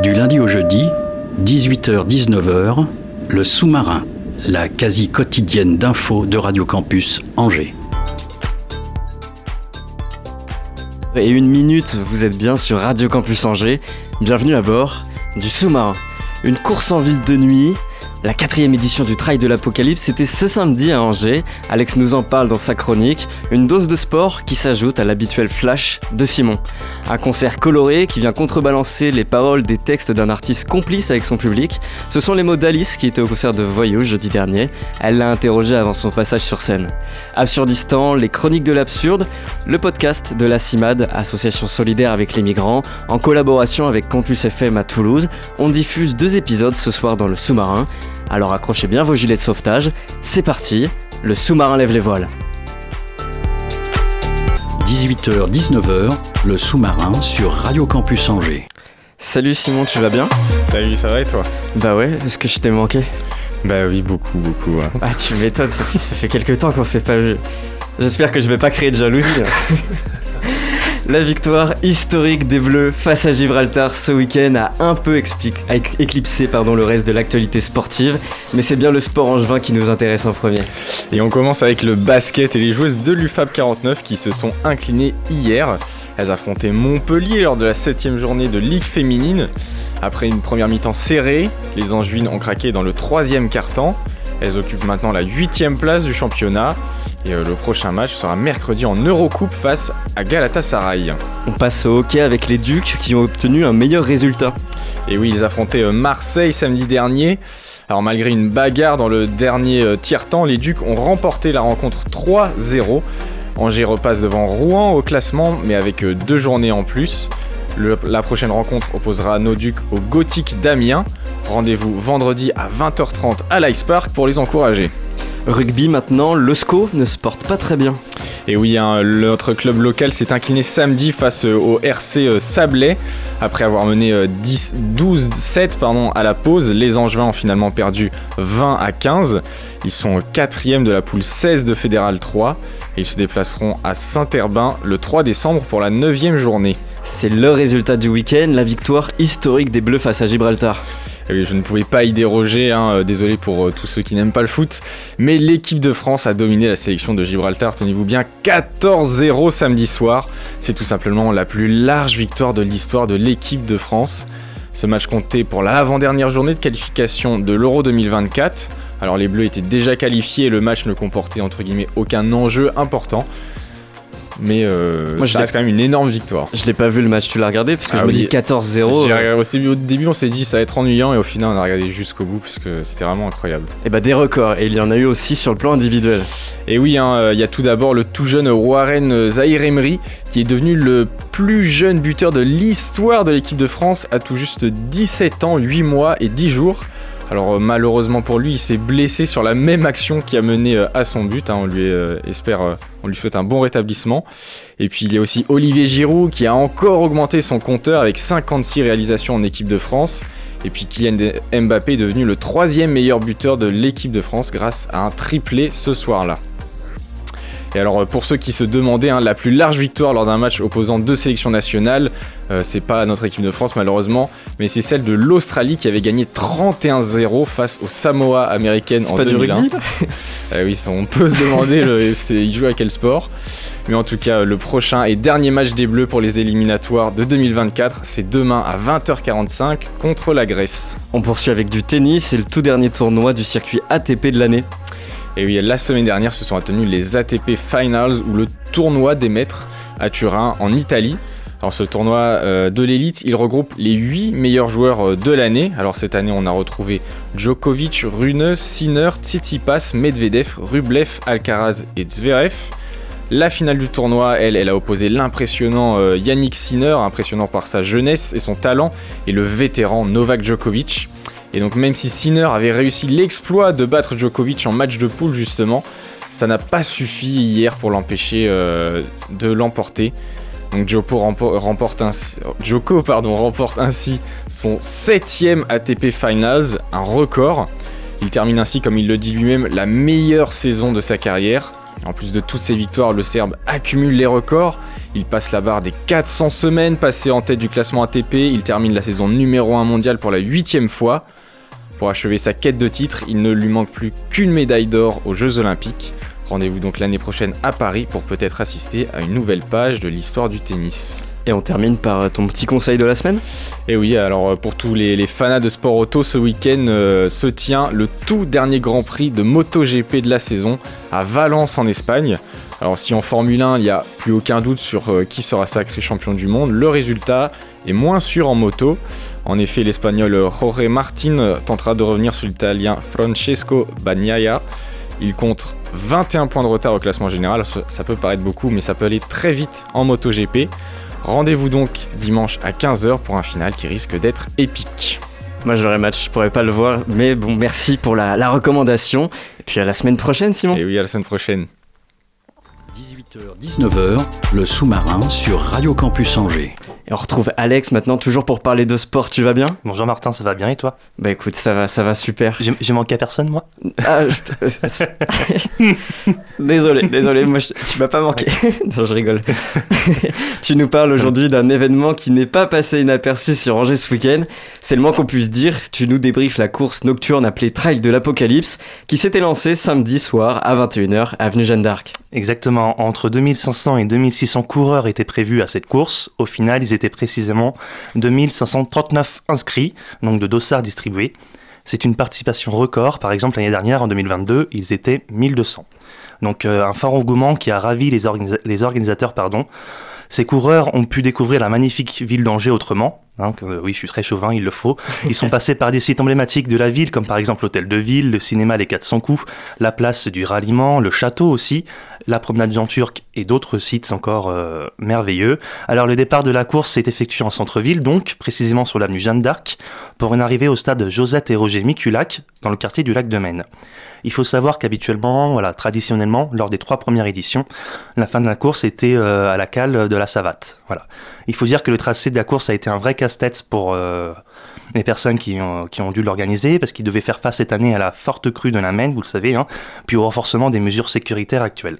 Du lundi au jeudi, 18h-19h, le sous-marin, la quasi quotidienne d'infos de Radio Campus Angers. Et une minute, vous êtes bien sur Radio Campus Angers. Bienvenue à bord du sous-marin. Une course en ville de nuit. La quatrième édition du Trail de l'Apocalypse, c'était ce samedi à Angers. Alex nous en parle dans sa chronique. Une dose de sport qui s'ajoute à l'habituel flash de Simon. Un concert coloré qui vient contrebalancer les paroles des textes d'un artiste complice avec son public. Ce sont les mots d'Alice qui était au concert de Voyou jeudi dernier. Elle l'a interrogé avant son passage sur scène. Absurdistan, les chroniques de l'absurde, le podcast de la CIMAD, association solidaire avec les migrants, en collaboration avec Campus FM à Toulouse. On diffuse deux épisodes ce soir dans le sous-marin. Alors accrochez bien vos gilets de sauvetage. C'est parti, le sous-marin lève les voiles. 18h-19h, le sous-marin sur Radio Campus Angers. Salut Simon, tu vas bien? Salut, ça va et toi? Bah ouais, est-ce que je t'ai manqué? Bah oui, beaucoup, beaucoup. ouais. Ah tu m'étonnes, ça fait, ça fait quelques temps qu'on s'est pas vu. J'espère que je vais pas créer de jalousie. La victoire historique des Bleus face à Gibraltar ce week-end a un peu éclipsé le reste de l'actualité sportive, mais c'est bien le sport angevin qui nous intéresse en premier. Et on commence avec le basket et les joueuses de l'UFAB 49 qui se sont inclinées hier. Elles affrontaient Montpellier lors de la 7 journée de Ligue féminine. Après une première mi-temps serrée, les Angevines ont craqué dans le troisième quart-temps. Elles occupent maintenant la 8 place du championnat. Et euh, le prochain match sera mercredi en Eurocoupe face à Galatasaray. On passe au hockey avec les Ducs qui ont obtenu un meilleur résultat. Et oui, ils affrontaient euh, Marseille samedi dernier. Alors malgré une bagarre dans le dernier euh, tiers-temps, les Ducs ont remporté la rencontre 3-0. Angers repasse devant Rouen au classement, mais avec deux journées en plus. Le- la prochaine rencontre opposera nos Ducs au Gothique d'Amiens. Rendez-vous vendredi à 20h30 à l'Ice Park pour les encourager. Rugby maintenant, le SCO ne se porte pas très bien. Et oui, hein, notre club local s'est incliné samedi face euh, au RC euh, Sablé. Après avoir mené euh, 10 12-7 pardon, à la pause, les Angevins ont finalement perdu 20 à 15. Ils sont quatrième de la poule 16 de Fédéral 3 et ils se déplaceront à Saint-Herbin le 3 décembre pour la 9 journée. C'est le résultat du week-end, la victoire historique des Bleus face à Gibraltar. Oui, je ne pouvais pas y déroger, hein, euh, désolé pour euh, tous ceux qui n'aiment pas le foot, mais l'équipe de France a dominé la sélection de Gibraltar, tenez-vous bien, 14-0 samedi soir. C'est tout simplement la plus large victoire de l'histoire de l'équipe de France. Ce match comptait pour l'avant-dernière journée de qualification de l'Euro 2024. Alors les Bleus étaient déjà qualifiés et le match ne comportait entre guillemets aucun enjeu important. Mais euh, Moi, je ça reste quand même une énorme victoire. Je l'ai pas vu le match, tu l'as regardé Parce que Ah je me dis 14-0. J'ai euh, Au début, on s'est dit ça va être ennuyant et au final, on a regardé jusqu'au bout parce que c'était vraiment incroyable. Et bah des records, et il y en a eu aussi sur le plan individuel. Et oui, hein, euh, il y a tout d'abord le tout jeune Warren Zahir Emery qui est devenu le plus jeune buteur de l'histoire de l'équipe de France à tout juste 17 ans, 8 mois et 10 jours. Alors euh, malheureusement pour lui, il s'est blessé sur la même action qui a mené euh, à son but. hein. on lui euh, espère, on lui souhaite un bon rétablissement. Et puis il y a aussi Olivier Giroud qui a encore augmenté son compteur avec 56 réalisations en équipe de France. Et puis Kylian Mbappé est devenu le troisième meilleur buteur de l'équipe de France grâce à un triplé ce soir-là. Et alors pour ceux qui se demandaient, hein, la plus large victoire lors d'un match opposant deux sélections nationales, euh, c'est pas notre équipe de France malheureusement, mais c'est celle de l'Australie qui avait gagné 31-0 face aux Samoa américaines C'est en pas du 2001. rugby Euh, oui, on peut se demander, le, ils jouent à quel sport? Mais en tout cas, le prochain et dernier match des Bleus pour les éliminatoires de 2024, c'est demain à 20h45 contre la Grèce. On poursuit avec du tennis, c'est le tout dernier tournoi du circuit ATP de l'année. Et oui, la semaine dernière se sont tenus les ATP Finals ou le tournoi des maîtres à Turin en Italie. Alors ce tournoi euh, de l'élite, il regroupe les 8 meilleurs joueurs euh, de l'année. Alors cette année, on a retrouvé Djokovic, Rune, Sinner, Tsitsipas, Medvedev, Rublev, Alcaraz et Zverev. La finale du tournoi, elle, elle a opposé l'impressionnant euh, Yannick Sinner, impressionnant par sa jeunesse et son talent, et le vétéran Novak Djokovic. Et donc même si Sinner avait réussi l'exploit de battre Djokovic en match de poule justement, ça n'a pas suffi hier pour l'empêcher euh, de l'emporter. Donc Joko remporte, ainsi, Joko, pardon, remporte ainsi son septième ATP Finals, un record. Il termine ainsi, comme il le dit lui-même, la meilleure saison de sa carrière. En plus de toutes ses victoires, le Serbe accumule les records. Il passe la barre des 400 semaines passées en tête du classement ATP. Il termine la saison numéro 1 mondiale pour la huitième fois. Pour achever sa quête de titre, il ne lui manque plus qu'une médaille d'or aux Jeux Olympiques. Rendez-vous donc l'année prochaine à Paris pour peut-être assister à une nouvelle page de l'histoire du tennis. Et on termine par ton petit conseil de la semaine? Et oui, alors pour tous les, les fans de sport auto, ce week-end euh, se tient le tout dernier Grand Prix de MotoGP de la saison à Valence en Espagne. Alors si en Formule 1, il n'y a plus aucun doute sur euh, qui sera sacré champion du monde, le résultat est moins sûr en moto. En effet, l'espagnol Jorge Martin tentera de revenir sur l'italien Francesco Bagnaia. Il compte 21 points de retard au classement général, ça peut paraître beaucoup, mais ça peut aller très vite en MotoGP. Rendez-vous donc dimanche à 15h pour un final qui risque d'être épique. Moi j'aurais match, je pourrais pas le voir, mais bon, merci pour la, la recommandation. Et puis à la semaine prochaine, Simon. Et oui, à la semaine prochaine. 18h-19h, le sous-marin sur Radio Campus Angers. Et on retrouve Alex maintenant, toujours pour parler de sport. Tu vas bien? Bonjour Martin, ça va bien et toi? Bah écoute, ça va, ça va super. J'ai manqué à personne moi? Ah, je- désolé, désolé, moi je- tu m'as pas manqué. non, je rigole. tu nous parles aujourd'hui d'un événement qui n'est pas passé inaperçu sur Angers ce week-end. C'est le moins qu'on puisse dire. Tu nous débriefes la course nocturne appelée Trail de l'Apocalypse qui s'était lancée samedi soir à 21h, avenue Jeanne d'Arc. Exactement, entre 2500 et 2600 coureurs étaient prévus à cette course. Au final, ils étaient précisément 2539 inscrits, donc de dossards distribués. C'est une participation record, par exemple l'année dernière, en 2022, ils étaient 1200. Donc euh, un fort engouement qui a ravi les organisateurs. Pardon. Ces coureurs ont pu découvrir la magnifique ville d'Angers autrement. Hein, que- oui, je suis très chauvin, il le faut. Ils sont passés par des sites emblématiques de la ville, comme par exemple l'hôtel de ville, le cinéma Les 400 coups, la place du ralliement, le château aussi, la promenade Jean Turc et d'autres sites encore euh, merveilleux. Alors le départ de la course s'est effectué en centre-ville, donc précisément sur l'avenue Jeanne d'Arc, pour une arrivée au stade Josette et Roger Miculac, dans le quartier du lac de Maine. Il faut savoir qu'habituellement, voilà, traditionnellement, lors des trois premières éditions, la fin de la course était euh, à la cale de la Savate. Voilà. Il faut dire que le tracé de la course a été un vrai casse-tête pour euh, les personnes qui ont, dû l'organiser, parce qu'ils devaient faire face cette année à la forte crue de la Maine, vous le savez, hein, puis au renforcement des mesures sécuritaires actuelles.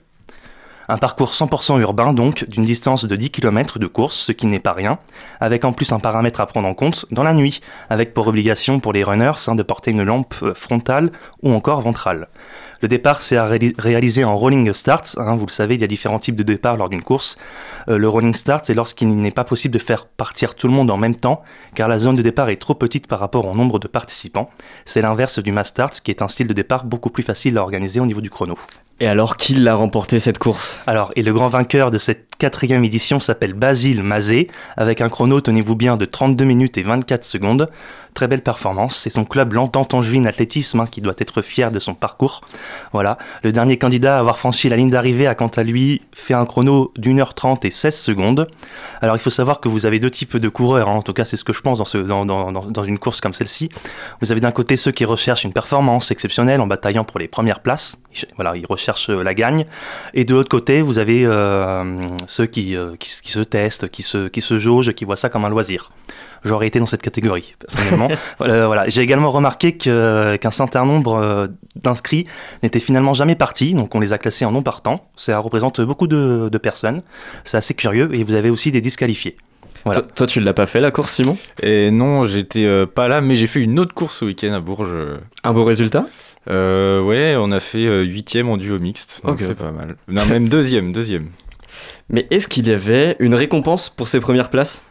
Un parcours 100% urbain donc, d'une distance de 10 km de course, ce qui n'est pas rien, avec en plus un paramètre à prendre en compte dans la nuit, avec pour obligation pour les runners hein, de porter une lampe euh, frontale ou encore ventrale. Le départ s'est réali- réalisé en rolling start, hein, vous le savez, il y a différents types de départ lors d'une course. Euh, le rolling start, c'est lorsqu'il n'est pas possible de faire partir tout le monde en même temps, car la zone de départ est trop petite par rapport au nombre de participants. C'est l'inverse du mass start, qui est un style de départ beaucoup plus facile à organiser au niveau du chrono. Et alors, qui l'a remporté cette course? Alors, et le grand vainqueur de cette quatrième édition s'appelle Basile Mazé, avec un chrono, tenez-vous bien, de 32 minutes et 24 secondes. Très belle performance. C'est son club l'Entente Angevine Athlétisme hein, qui doit être fier de son parcours. Voilà. Le dernier candidat à avoir franchi la ligne d'arrivée a quant à lui fait un chrono d'une heure 30 et 16 secondes. Alors, il faut savoir que vous avez deux types de coureurs. hein. En tout cas, c'est ce que je pense dans, ce, dans, une course comme celle-ci. Vous avez d'un côté ceux qui recherchent une performance exceptionnelle en bataillant pour les premières places. Voilà, ils recherchent euh, la gagne. Et de l'autre côté, vous avez euh, ceux qui, euh, qui se testent, qui se, qui se jaugent, qui voient ça comme un loisir. J'aurais été dans cette catégorie, personnellement. Euh, voilà. J'ai également remarqué que- qu'un certain nombre euh, d'inscrits n'étaient finalement jamais partis, donc on les a classés en non partants. Ça représente beaucoup de, de personnes. C'est assez curieux. Et vous avez aussi des disqualifiés. Voilà. Toi, toi, tu l'as pas fait la course, Simon? Et non, j'étais euh, pas là, mais j'ai fait une autre course ce week-end à Bourges. Un beau résultat? Euh, ouais, on a fait euh, huitième en duo mixte, donc Ok. c'est pas mal. Non, même deuxième, deuxième. Mais est-ce qu'il y avait une récompense pour ces premières places?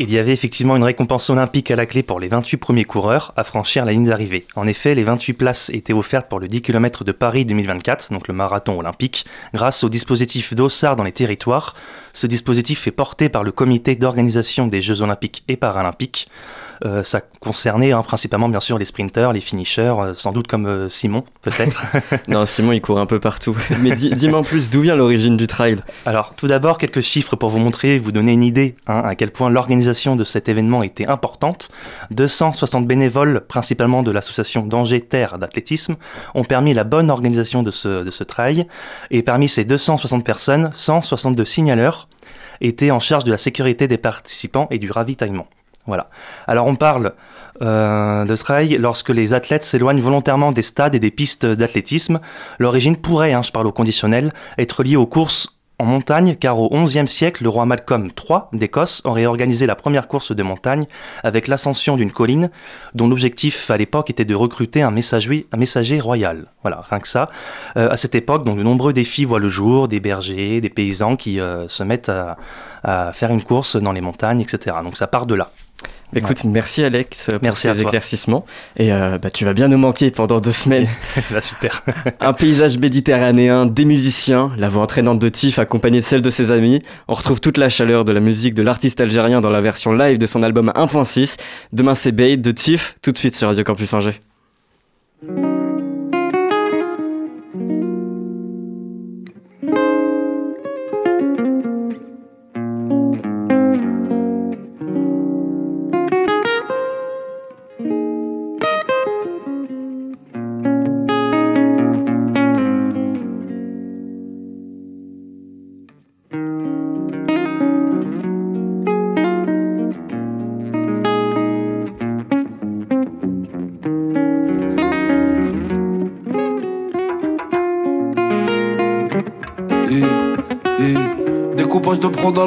Il y avait effectivement une récompense olympique à la clé pour les 28 premiers coureurs à franchir la ligne d'arrivée. En effet, les 28 places étaient offertes pour le 10 km de Paris 2024, donc le marathon olympique, grâce au dispositif d'OSAR dans les territoires. Ce dispositif est porté par le comité d'organisation des Jeux olympiques et paralympiques. Euh, ça concernait hein, principalement bien sûr les sprinters, les finishers, euh, sans doute comme euh, Simon peut-être. Non, Simon, il court un peu partout. Mais dis- dis-moi en plus, d'où vient l'origine du trail? Alors, tout d'abord, quelques chiffres pour vous montrer vous donner une idée hein, à quel point l'organisation de cet événement était importante. 260 bénévoles, principalement de l'association d'Angers Terre d'athlétisme, ont permis la bonne organisation de ce, de ce trail. Et parmi ces 260 personnes, 162 signaleurs étaient en charge de la sécurité des participants et du ravitaillement. Voilà. Alors, on parle euh, de trail lorsque les athlètes s'éloignent volontairement des stades et des pistes d'athlétisme. L'origine pourrait, hein, je parle au conditionnel, être liée aux courses en montagne, car au XIe siècle, le roi Malcolm III d'Écosse aurait organisé la première course de montagne avec l'ascension d'une colline, dont l'objectif à l'époque était de recruter un messager, royal. Voilà, rien que ça. Euh, à cette époque, donc, de nombreux défis voient le jour, des bergers, des paysans qui euh, se mettent à faire une course dans les montagnes, etc. Donc ça part de là. Écoute, merci Alex pour Merci ces éclaircissements. Et euh, bah, tu vas bien nous manquer pendant deux semaines. Là, super. Un paysage méditerranéen, des musiciens, la voix entraînante de Tiff accompagnée de celle de ses amis. On retrouve toute la chaleur de la musique de l'artiste algérien dans la version live de son album 1.6. Demain c'est Bade de Tiff, tout de suite sur Radio Campus Angers. Prod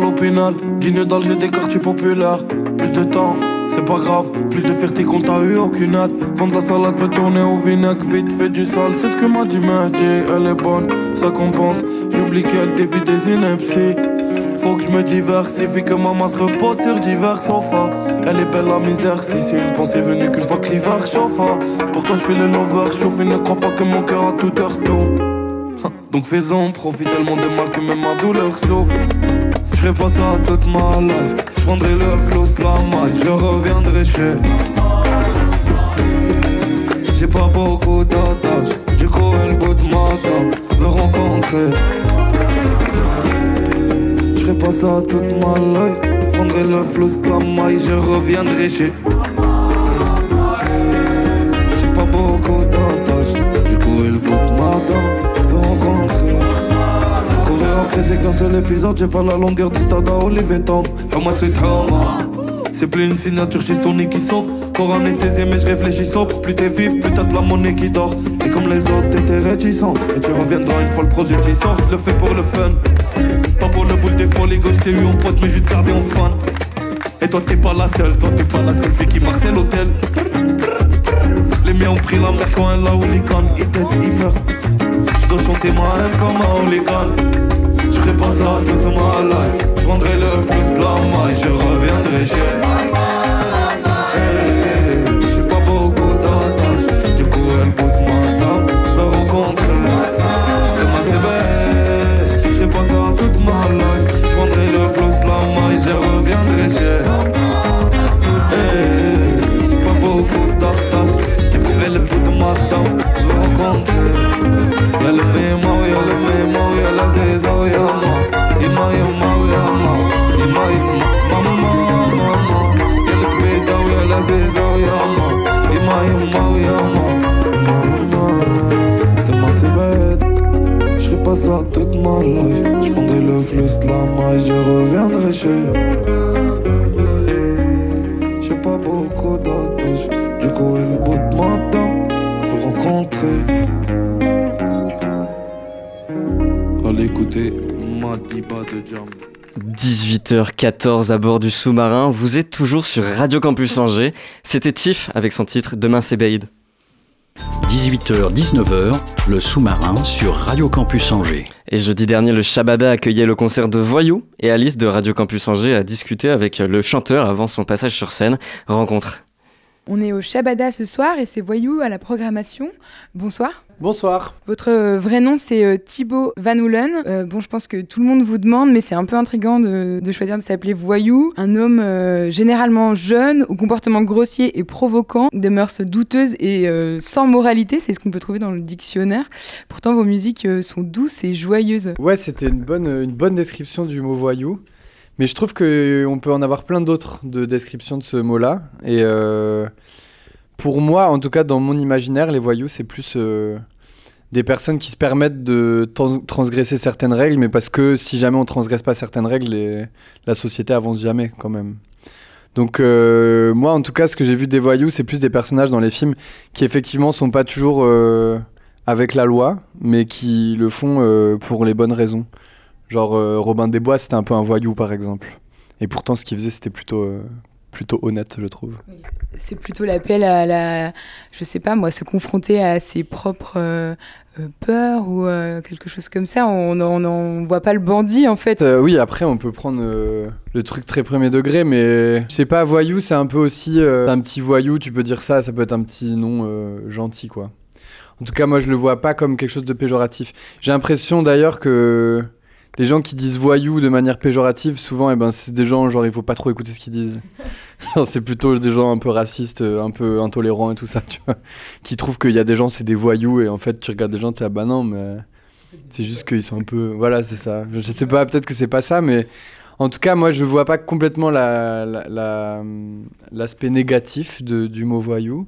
à des quartiers populaires. Plus de temps, c'est pas grave, plus de fierté qu'on t'a eu, aucune hâte. Vendre la salade peut tourner au vinaigre, vite fait du sale, c'est ce que m'a dit Mehdi, elle est bonne, ça compense. J'oublie qu'elle débite des inepties. Faut que je me diversifie, que maman se repose sur divers sofas. Elle est belle la misère, si c'est une pensée venue qu'une fois que l'hiver chauffe. Pourtant je fais le lover, chauffe et ne crois pas que mon cœur à toute heure. Ha, Donc fais-en, profite tellement de mal que même ma douleur souffre. Je ferai pas ça toute ma life. Je prendrai le flow, la maille, je reviendrai chez. J'ai pas beaucoup d'attaches, du coup elle bout de ma table, veut rencontrer. Je ferai pas ça toute ma life. Je prendrai le flow, la maille, je reviendrai chez. Qu'un seul épisode, j'ai pas la longueur du stade à Olivier Tom. Moi c'est trauma. C'est plus une signature chez Sony qui sauve. Corps anesthésié, mais je réfléchis sobre. Plus t'es vif, plus t'as de la monnaie qui dort. Et comme les autres, t'étais réticent. Et tu reviendras une fois le projet qui sort. Je le fais pour le fun. Pas pour le boule des folies, gauche t'ai eu en pote, mais je vais te garder en fan. Et toi t'es pas la seule, toi t'es pas la seule fille qui marche l'hôtel. Les miens ont pris la mer quand elle a hooligan. Ils t'aident, ils meurent. Dois chanter haine comme un hooligan. Je ferai pas ça toute ma life. Je prendrai le flux de la maille, je reviendrai chez. 18h14 à bord du sous-marin, vous êtes toujours sur Radio Campus Angers. C'était Tiff avec son titre Demain c'est Bade. 18h-19h, le sous-marin sur Radio Campus Angers. Et jeudi dernier, le Shabada accueillait le concert de Voyou et Alice de Radio Campus Angers a discuté avec le chanteur avant son passage sur scène. Rencontre. On est au Shabada ce soir et c'est Voyou à la programmation. Bonsoir. Bonsoir. Votre euh, vrai nom, c'est euh, Thibaut Van Houlen. Euh, bon, je pense que tout le monde vous demande, mais c'est un peu intriguant de, de choisir de s'appeler Voyou. Un homme euh, généralement jeune, au comportement grossier et provoquant, des mœurs douteuses et euh, sans moralité, c'est ce qu'on peut trouver dans le dictionnaire. Pourtant, vos musiques sont douces et joyeuses. Ouais, c'était une bonne, une bonne description du mot voyou. Mais je trouve qu'on peut en avoir plein d'autres de descriptions de ce mot-là. Et pour moi, en tout cas dans mon imaginaire, les voyous, c'est plus euh, des personnes qui se permettent de trans- transgresser certaines règles, mais parce que si jamais on transgresse pas certaines règles, les- la société avance jamais quand même. Donc euh, moi, en tout cas, ce que j'ai vu des voyous, c'est plus des personnages dans les films qui effectivement sont pas toujours euh, avec la loi, mais qui le font pour les bonnes raisons. Genre Robin des Bois, c'était un peu un voyou par exemple. Et pourtant, ce qu'il faisait, c'était plutôt, plutôt honnête, je trouve. C'est plutôt l'appel à la, je sais pas moi, se confronter à ses propres euh, euh, peurs ou euh, quelque chose comme ça. On n'en voit pas le bandit en fait. Euh, oui, après, on peut prendre le truc très premier degré, mais je sais pas, voyou, c'est un peu aussi un petit voyou, tu peux dire ça, ça peut être un petit nom gentil, quoi. En tout cas, moi, je le vois pas comme quelque chose de péjoratif. J'ai l'impression d'ailleurs que les gens qui disent voyou de manière péjorative, souvent, eh ben, c'est des gens, genre, il faut pas trop écouter ce qu'ils disent. C'est plutôt des gens un peu racistes, euh, un peu intolérants et tout ça, tu vois, qui trouvent qu'il y a des gens, c'est des voyous, et en fait, tu regardes des gens, tu es ah bah non, mais c'est juste qu'ils sont un peu. Voilà, c'est ça. Je je sais pas, peut-être que c'est pas ça, mais en tout cas, moi, je vois pas complètement la- la- la- l'aspect négatif de- du mot voyou.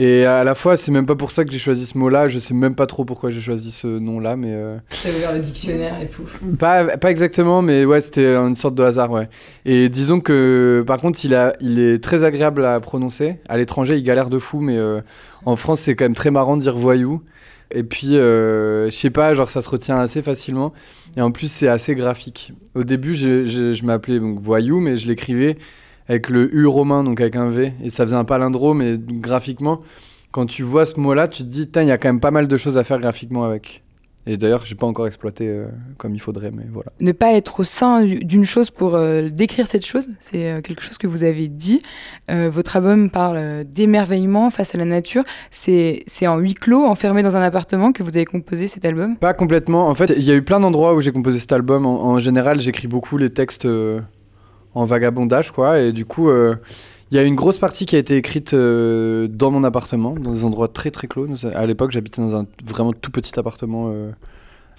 Et à la fois, c'est même pas pour ça que j'ai choisi ce mot-là. Je sais même pas trop pourquoi j'ai choisi ce nom-là, mais. euh, J'ai ouvert le dictionnaire et pouf. pas, pas exactement, mais ouais, c'était une sorte de hasard, ouais. Et disons que, par contre, il, a, il est très agréable à prononcer. À l'étranger, il galère de fou, mais euh, en France, c'est quand même très marrant de dire voyou. Et puis, euh, je sais pas, genre, ça se retient assez facilement. Et en plus, c'est assez graphique. Au début, je m'appelais donc voyou, mais je l'écrivais avec le U romain, donc avec un V. Et ça faisait un palindrome, mais graphiquement, quand tu vois ce mot-là, tu te dis, il y a quand même pas mal de choses à faire graphiquement avec. Et d'ailleurs, j'ai pas encore exploité euh, comme il faudrait, mais voilà. Ne pas être au sein du- d'une chose pour euh, décrire cette chose, c'est euh, quelque chose que vous avez dit. Votre album parle d'émerveillement face à la nature. C'est c'est en huis clos, enfermé dans un appartement, que vous avez composé cet album? Pas complètement. En fait, il y a eu plein d'endroits où j'ai composé cet album. En, en général, j'écris beaucoup les textes en vagabondage, quoi. Et du coup, euh, il y a une grosse partie qui a été écrite euh, dans mon appartement, dans des endroits très très clos. À l'époque, j'habitais dans un vraiment tout petit appartement euh,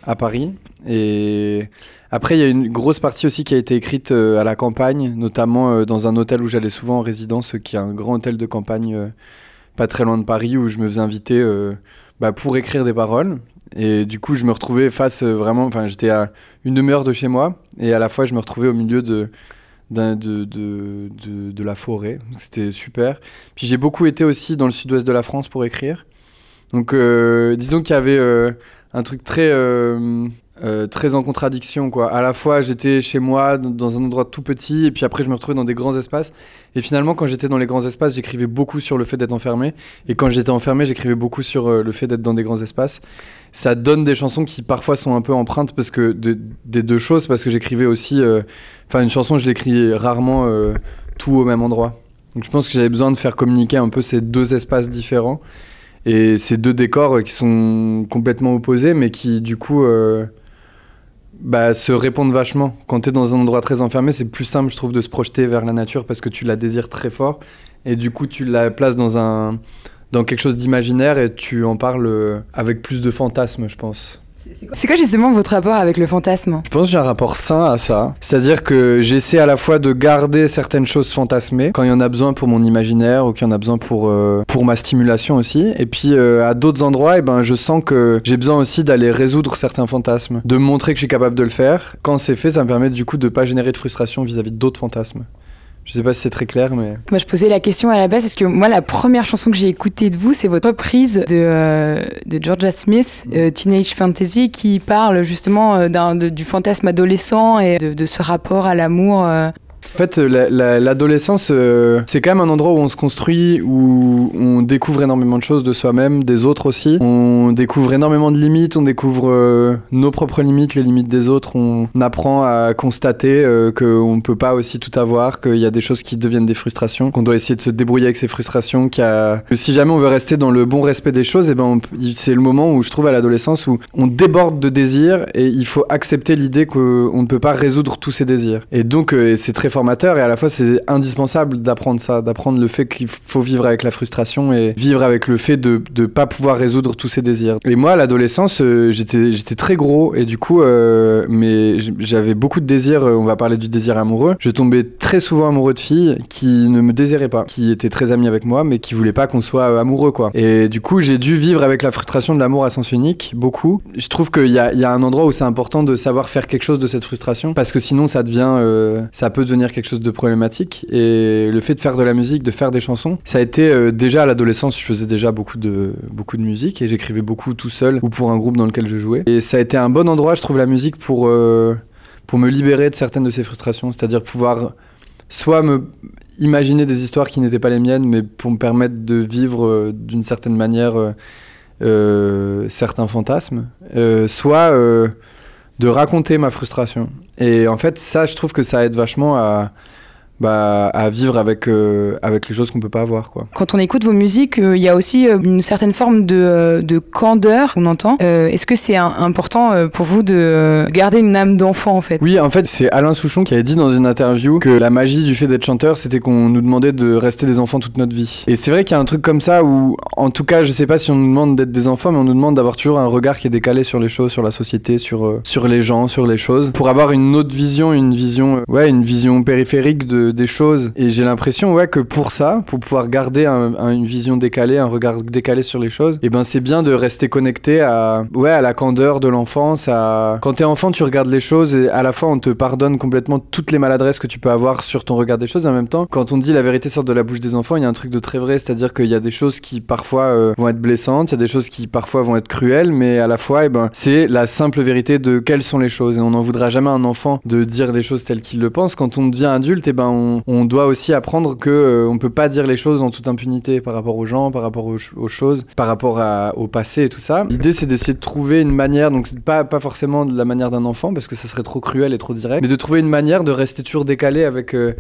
à Paris. Et après, il y a une grosse partie aussi qui a été écrite à la campagne, notamment dans un hôtel où j'allais souvent en résidence, qui est un grand hôtel de campagne pas très loin de Paris, où je me faisais inviter bah, pour écrire des paroles. Et du coup, je me retrouvais face vraiment. Enfin, j'étais à une demi-heure de chez moi, et à la fois, je me retrouvais au milieu de, de, de, de, de la forêt. C'était super. Puis j'ai beaucoup été aussi dans le sud-ouest de la France pour écrire. Donc, euh, disons qu'il y avait euh, un truc très. euh, euh, très en contradiction quoi. À la fois j'étais chez moi dans- un endroit tout petit et puis après je me retrouvais dans des grands espaces et finalement quand j'étais dans les grands espaces j'écrivais beaucoup sur le fait d'être enfermé et quand j'étais enfermé j'écrivais beaucoup sur euh, le fait d'être dans des grands espaces. Ça donne des chansons qui parfois sont un peu empreintes parce que de- des deux choses parce que j'écrivais aussi euh, enfin une chanson je l'écris rarement tout au même endroit. Donc je pense que j'avais besoin de faire communiquer un peu ces deux espaces différents et ces deux décors qui sont complètement opposés mais qui du coup bah, se répondent vachement. Quand tu es dans un endroit très enfermé, c'est plus simple, je trouve, de se projeter vers la nature parce que tu la désires très fort et du coup tu la places dans un dans quelque chose d'imaginaire et tu en parles euh, avec plus de fantasme, je pense. C'est quoi justement votre rapport avec le fantasme? Je pense que j'ai un rapport sain à ça. C'est-à-dire que j'essaie à la fois de garder certaines choses fantasmées quand il y en a besoin pour mon imaginaire ou qu'il y en a besoin pour, euh, pour ma stimulation aussi. Et puis euh, à d'autres endroits, eh ben, je sens que j'ai besoin aussi d'aller résoudre certains fantasmes, de me montrer que je suis capable de le faire. Quand c'est fait, ça me permet du coup de pas générer de frustration vis-à-vis d'autres fantasmes. Je sais pas si c'est très clair, mais... Moi, je posais la question à la base parce que moi, la première chanson que j'ai écoutée de vous, c'est votre reprise de, euh, de Georgia Smith, euh, Teenage Fantasy, qui parle justement euh, du fantasme adolescent et de ce rapport à l'amour. Euh. En fait, la- l'adolescence, euh, c'est quand même un endroit où on se construit, où on découvre énormément de choses de soi-même, des autres aussi. On découvre énormément de limites, on découvre euh, nos propres limites, les limites des autres. On apprend à constater euh, qu'on ne peut pas aussi tout avoir, qu'il y a des choses qui deviennent des frustrations, qu'on doit essayer de se débrouiller avec ces frustrations. que si jamais on veut rester dans le bon respect des choses, et ben c'est le moment où je trouve à l'adolescence où on déborde de désirs et il faut accepter l'idée qu'on ne peut pas résoudre tous ces désirs. Et donc euh, c'est très et à la fois c'est indispensable d'apprendre ça, d'apprendre le fait qu'il faut vivre avec la frustration et vivre avec le fait de ne pas pouvoir résoudre tous ces désirs. Et moi à l'adolescence euh, j'étais très gros et du coup euh, j'avais beaucoup de désirs, euh, on va parler du désir amoureux. Je tombais très souvent amoureux de filles qui ne me désiraient pas, qui étaient très amies avec moi mais qui voulaient pas qu'on soit amoureux quoi. Et du coup j'ai dû vivre avec la frustration de l'amour à sens unique, beaucoup. Je trouve qu'il y a, un endroit où c'est important de savoir faire quelque chose de cette frustration parce que sinon ça devient, ça peut devenir quelque chose de problématique. Et le fait de faire de la musique, de faire des chansons, ça a été euh, déjà à l'adolescence, je faisais déjà beaucoup de, beaucoup de musique et j'écrivais beaucoup tout seul ou pour un groupe dans lequel je jouais. Et ça a été un bon endroit, je trouve, la musique pour, euh, pour me libérer de certaines de ces frustrations, c'est-à-dire pouvoir soit me imaginer des histoires qui n'étaient pas les miennes, mais pour me permettre de vivre euh, d'une certaine manière certains fantasmes, soit de raconter ma frustration. Et en fait, ça, je trouve que ça aide vachement à, bah, à vivre avec, euh, avec les choses qu'on peut pas avoir. Quoi. Quand on écoute vos musiques, euh, il y a aussi euh, une certaine forme de, euh, de candeur qu'on entend. Euh, Est-ce que c'est important pour vous de garder une âme d'enfant en fait? Oui, en fait, c'est Alain Souchon qui avait dit dans une interview que la magie du fait d'être chanteur, c'était qu'on nous demandait de rester des enfants toute notre vie. Et c'est vrai qu'il y a un truc comme ça où, en tout cas, je sais pas si on nous demande d'être des enfants, mais on nous demande d'avoir toujours un regard qui est décalé sur les choses, sur la société, sur, sur les gens, sur les choses, pour avoir une autre vision, une vision, ouais, une vision périphérique de, des choses. Et j'ai l'impression, ouais, que pour ça, pour pouvoir garder un- un- une vision décalée, un regard décalé sur les choses, et ben c'est bien de rester connecté à, ouais, à la candeur de l'enfance. À... Quand t'es enfant, tu regardes les choses et à la fois on te pardonne complètement toutes les maladresses que tu peux avoir sur ton regard des choses. Et en même temps, quand on dit la vérité sort de la bouche des enfants, il y a un truc de très vrai, c'est-à-dire qu'il y a des choses qui parfois euh, vont être blessantes, il y a des choses qui parfois vont être cruelles, mais à la fois, eh ben, c'est la simple vérité de quelles sont les choses. Et on n'en voudra jamais à un enfant de dire des choses telles qu'il le pense. Quand on devient adulte, eh ben, on, on doit aussi apprendre que euh, on peut pas dire les choses en toute impunité par rapport aux gens, par rapport aux, ch- aux choses, par rapport au passé et tout ça. L'idée, c'est d'essayer de trouver une manière, donc pas, pas forcément de la manière d'un enfant, parce que ça serait trop cruel et trop direct, mais de trouver une manière de rester toujours décalé avec euh,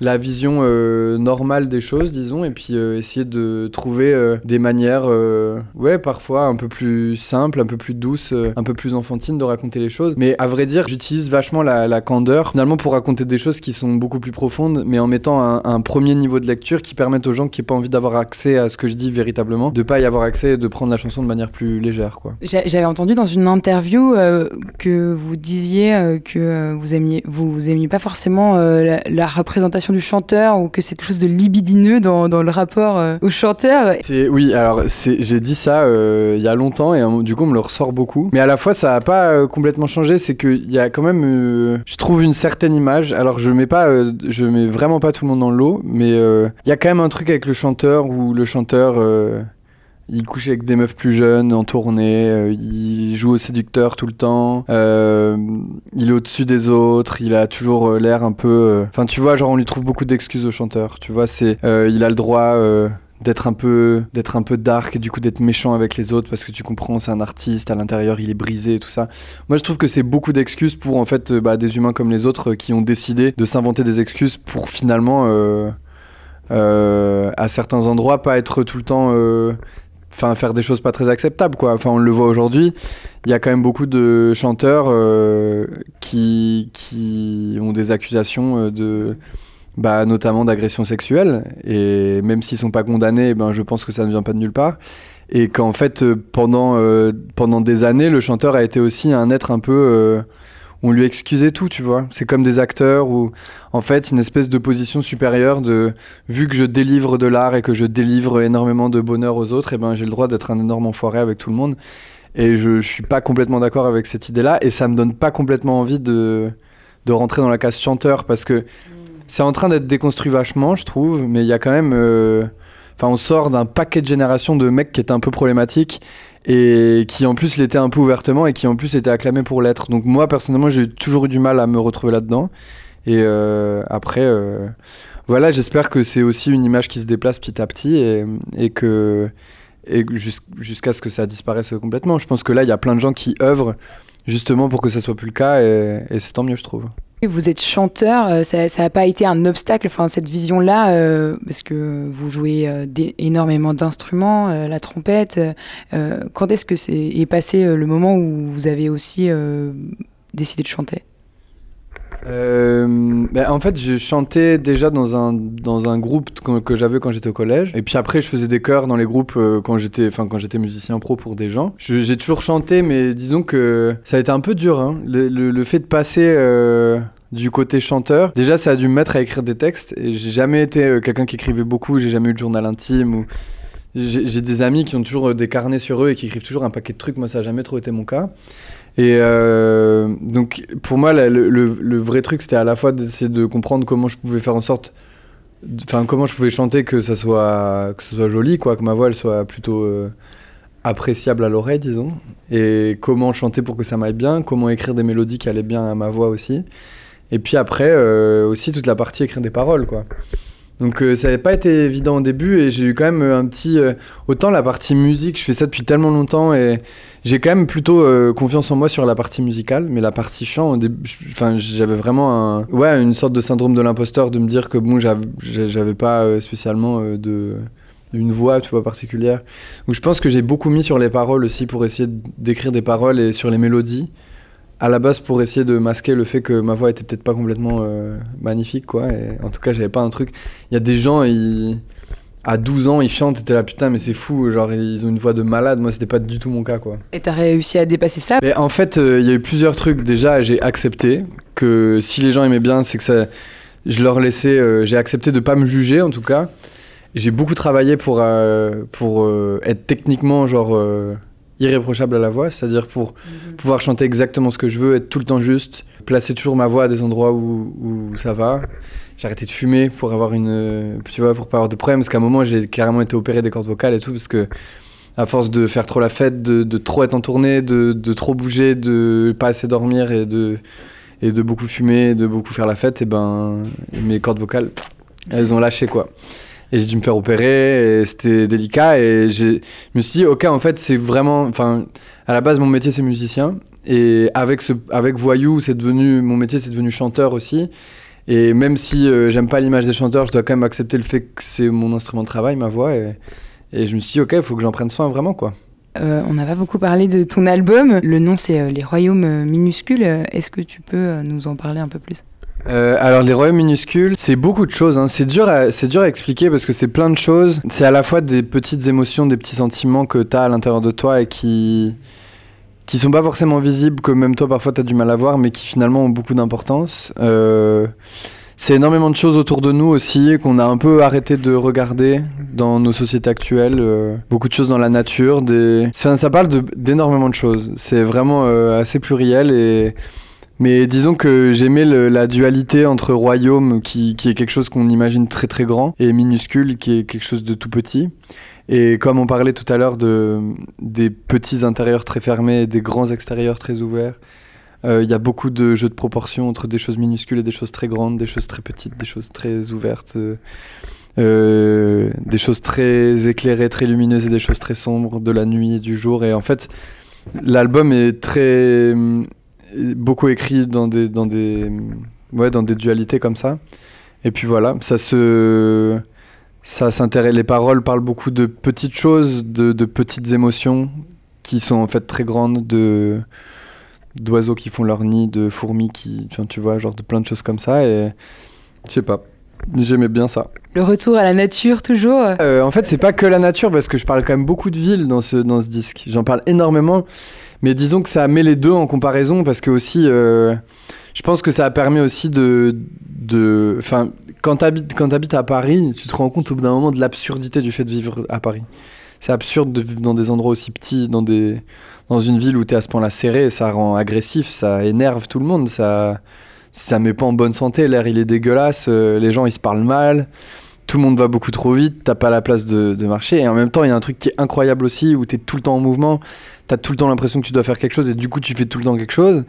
la vision euh, normale des choses, disons, et puis euh, essayer de trouver euh, des manières, ouais, parfois un peu plus simples, un peu plus douces, un peu plus enfantines de raconter les choses. Mais à vrai dire, j'utilise vachement la, candeur, finalement, pour raconter des choses qui sont beaucoup plus profondes, mais en mettant un, premier niveau de lecture qui permettent aux gens qui n'ont pas envie d'avoir accès à ce que je dis véritablement, de pas y avoir accès et de prendre la chanson de manière plus légère, quoi. J'a- J'avais entendu dans une interview que vous disiez que vous aimiez, vous pas forcément la représentation du chanteur ou que c'est quelque chose de libidineux dans, dans le rapport euh, au chanteur. Oui, alors j'ai dit ça euh, il y a longtemps et euh, du coup on me le ressort beaucoup. Mais à la fois ça a pas complètement changé, c'est que il y a quand même, je trouve une certaine image. Alors je mets pas, je mets vraiment pas tout le monde dans l'eau, mais il y a quand même un truc avec le chanteur où le chanteur il couche avec des meufs plus jeunes en tournée, euh, il joue au séducteur tout le temps, euh, il est au-dessus des autres, il a toujours euh, l'air un peu... Enfin tu vois, genre on lui trouve beaucoup d'excuses au chanteur, tu vois, c'est... il a le droit... d'être un peu d'être un peu dark et du coup d'être méchant avec les autres parce que tu comprends c'est un artiste à l'intérieur il est brisé et tout ça. Moi je trouve que c'est beaucoup d'excuses pour en fait bah, des humains comme les autres qui ont décidé de s'inventer des excuses pour finalement à certains endroits pas être tout le temps faire des choses pas très acceptables quoi. Enfin on le voit aujourd'hui. Il y a quand même beaucoup de chanteurs euh, qui qui ont des accusations euh, de bah, notamment d'agression sexuelle. Et même s'ils sont pas condamnés ben je pense que ça ne vient pas de nulle part. Et qu'en fait euh, pendant pendant des années le chanteur a été aussi un être un peu on lui excusait tout, tu vois. C'est comme des acteurs où, en fait, une espèce de position supérieure de, vu que je délivre de l'art et que je délivre énormément de bonheur aux autres, et ben j'ai le droit d'être un énorme enfoiré avec tout le monde. Et je, je suis pas complètement d'accord avec cette idée-là, et ça me donne pas complètement envie de, de rentrer dans la case chanteur parce que c'est en train d'être déconstruit vachement, je trouve, mais il y a quand même. euh, Enfin, on sort d'un paquet de générations de mecs qui étaient un peu problématiques et qui en plus l'étaient un peu ouvertement et qui en plus étaient acclamés pour l'être. Donc moi personnellement j'ai toujours eu du mal à me retrouver là-dedans Et euh, après, euh, voilà, j'espère que c'est aussi une image qui se déplace petit à petit et, que jusqu'à ce que ça disparaisse complètement. Je pense que là, il y a plein de gens qui œuvrent justement pour que ça soit plus le cas et c'est tant mieux, je trouve. Vous êtes chanteur, euh, ça n'a pas été un obstacle, enfin cette vision-là, euh, parce que vous jouez euh, énormément d'instruments, euh, la trompette. quand est-ce que c'est est passé le moment où vous avez aussi décidé de chanter? Euh, ben, en fait, je chantais déjà dans un, dans un groupe que, j'avais quand j'étais au collège. Et puis après, je faisais des chœurs dans les groupes euh, quand j'étais musicien pro pour des gens. J'ai toujours chanté, mais disons que ça a été un peu dur. hein. Le, fait de passer euh, du côté chanteur, déjà, ça a dû me mettre à écrire des textes. Et j'ai jamais été euh, quelqu'un qui écrivait beaucoup. J'ai jamais eu de journal intime. J'ai des amis qui ont toujours des carnets sur eux et qui écrivent toujours un paquet de trucs. Moi, ça n'a jamais trop été mon cas. Et euh, donc, pour moi, le vrai truc, c'était à la fois d'essayer de comprendre comment je pouvais faire en sorte. Enfin, comment je pouvais chanter que ça soit, que ça soit joli, quoi, que ma voix elle soit plutôt euh, appréciable à l'oreille, disons. Et comment chanter pour que ça m'aille bien, comment écrire des mélodies qui allaient bien à ma voix aussi. Et puis après, euh, aussi toute la partie écrire des paroles, quoi. Donc euh, ça n'avait pas été évident au début et j'ai eu quand même euh, un petit... euh, autant la partie musique, je fais ça depuis tellement longtemps et j'ai quand même plutôt confiance en moi sur la partie musicale, mais la partie chant, j'avais vraiment un, ouais, une sorte de syndrome de l'imposteur de me dire que bon, j'av- j'avais pas spécialement de une voix tu vois particulière. Donc je pense que j'ai beaucoup mis sur les paroles aussi pour essayer d'écrire des paroles et sur les mélodies à la base pour essayer de masquer le fait que ma voix était peut-être pas complètement euh, magnifique quoi et en tout cas j'avais pas un truc il y a des gens ils à 12 ans ils chantent et t'es là putain mais c'est fou genre ils ont une voix de malade moi c'était pas du tout mon cas quoi Et t'as réussi à dépasser ça? Mais en fait, euh, il y a eu plusieurs trucs. Déjà, j'ai accepté que si les gens aimaient bien, c'est que ça, je leur laissais. euh, j'ai accepté de pas me juger en tout cas. J'ai beaucoup travaillé pour pour être techniquement genre irréprochable à la voix, c'est-à-dire pour pouvoir chanter exactement ce que je veux, être tout le temps juste, placer toujours ma voix à des endroits où, où ça va. J'ai arrêté de fumer pour avoir une, tu vois, pour pas avoir de problème, parce qu'à un moment j'ai carrément été opéré des cordes vocales et tout, parce que à force de faire trop la fête, de, de trop être en tournée, de, de trop bouger, de pas assez dormir et de, et de beaucoup fumer, de beaucoup faire la fête, et ben mes cordes vocales, elles ont lâché quoi. Et j'ai dû me faire opérer, c'était délicat, et je me suis dit, ok, en fait, c'est vraiment. Enfin, à la base, mon métier, c'est musicien, et avec, ce, avec Voyou, c'est devenu. Mon métier, c'est devenu chanteur aussi. Et même si euh, j'aime pas l'image des chanteurs, je dois quand même accepter le fait que c'est mon instrument de travail, ma voix, et, je me suis dit, ok, il faut que j'en prenne soin vraiment, quoi. Euh, on n'a pas beaucoup parlé de ton album. Le nom, c'est euh, Les Royaumes minuscules. Est-ce que tu peux euh, nous en parler un peu plus? Euh, alors les royaumes minuscules, c'est beaucoup de choses. hein. C'est dur, à, c'est dur à expliquer parce que c'est plein de choses. C'est à la fois des petites émotions, des petits sentiments que tu as à l'intérieur de toi et qui qui sont pas forcément visibles, que même toi parfois tu as du mal à voir, mais qui finalement ont beaucoup d'importance. Euh, c'est énormément de choses autour de nous aussi qu'on a un peu arrêté de regarder dans nos sociétés actuelles. euh, beaucoup de choses dans la nature. Des... Ça, parle d'énormément de choses. C'est vraiment assez pluriel et mais disons que j'aimais la dualité entre royaume, qui, qui est quelque chose qu'on imagine très très grand, et minuscule, qui est quelque chose de tout petit. Et comme on parlait tout à l'heure de, des petits intérieurs très fermés et des grands extérieurs très ouverts, euh, il y a beaucoup de jeux de proportions entre des choses minuscules et des choses très grandes, des choses très petites, des choses très ouvertes, euh, euh, des choses très éclairées, très lumineuses et des choses très sombres, de la nuit et du jour. Et en fait, l'album est très beaucoup écrit dans des dans des ouais dans des dualités comme ça. Et puis voilà ça se ça s'intéresse les paroles parlent beaucoup de petites choses de, de petites émotions qui sont en fait très grandes de d'oiseaux qui font leur nid de fourmis qui tu vois genre de plein de choses comme ça. Et je sais pas j'aimais bien ça. Le retour à la nature, toujours? Euh, en fait, c'est pas que la nature, parce que je parle quand même beaucoup de villes dans ce, dans ce disque. J'en parle énormément, mais disons que ça met les deux en comparaison, parce que aussi, euh, je pense que ça permet aussi de. quand t'habites quand t'habites à Paris, tu te rends compte au bout d'un moment de l'absurdité du fait de vivre à Paris. C'est absurde de vivre dans des endroits aussi petits, dans, des, dans une ville où t'es à ce point-là serré, ça rend agressif, ça énerve tout le monde, ça, ça met pas en bonne santé, l'air il est dégueulasse, euh, les gens ils se parlent mal tout le monde va beaucoup trop vite, t'as pas la place de, de marcher. Et en même temps, il y a un truc qui est incroyable aussi, où t'es tout le temps en mouvement, t'as tout le temps l'impression que tu dois faire quelque chose, et du coup, tu fais tout le temps quelque chose.